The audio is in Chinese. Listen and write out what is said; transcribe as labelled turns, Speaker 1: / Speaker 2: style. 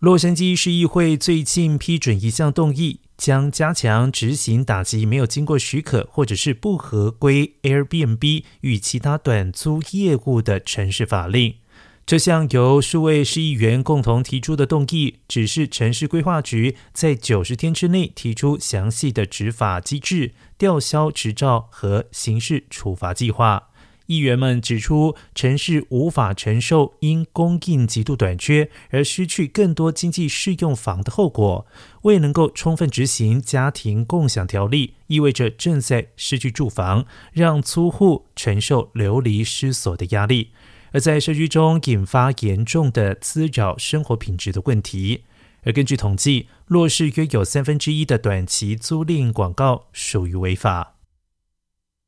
Speaker 1: 洛杉矶市议会最近批准一项动议，将加强执行打击没有经过许可或者是不合规 Airbnb 与其他短租业务的城市法令。这项由数位市议员共同提出的动议，指示城市规划局在九十天之内提出详细的执法机制、吊销执照和刑事处罚计划。议员们指出，城市无法承受因供应极度短缺而失去更多经济适用房的后果。未能够充分执行家庭共享条例，意味着正在失去住房，让租户承受流离失所的压力，而在社区中引发严重的滋扰生活品质的问题。而根据统计，洛市约有三分之一的短期租赁广告属于违法。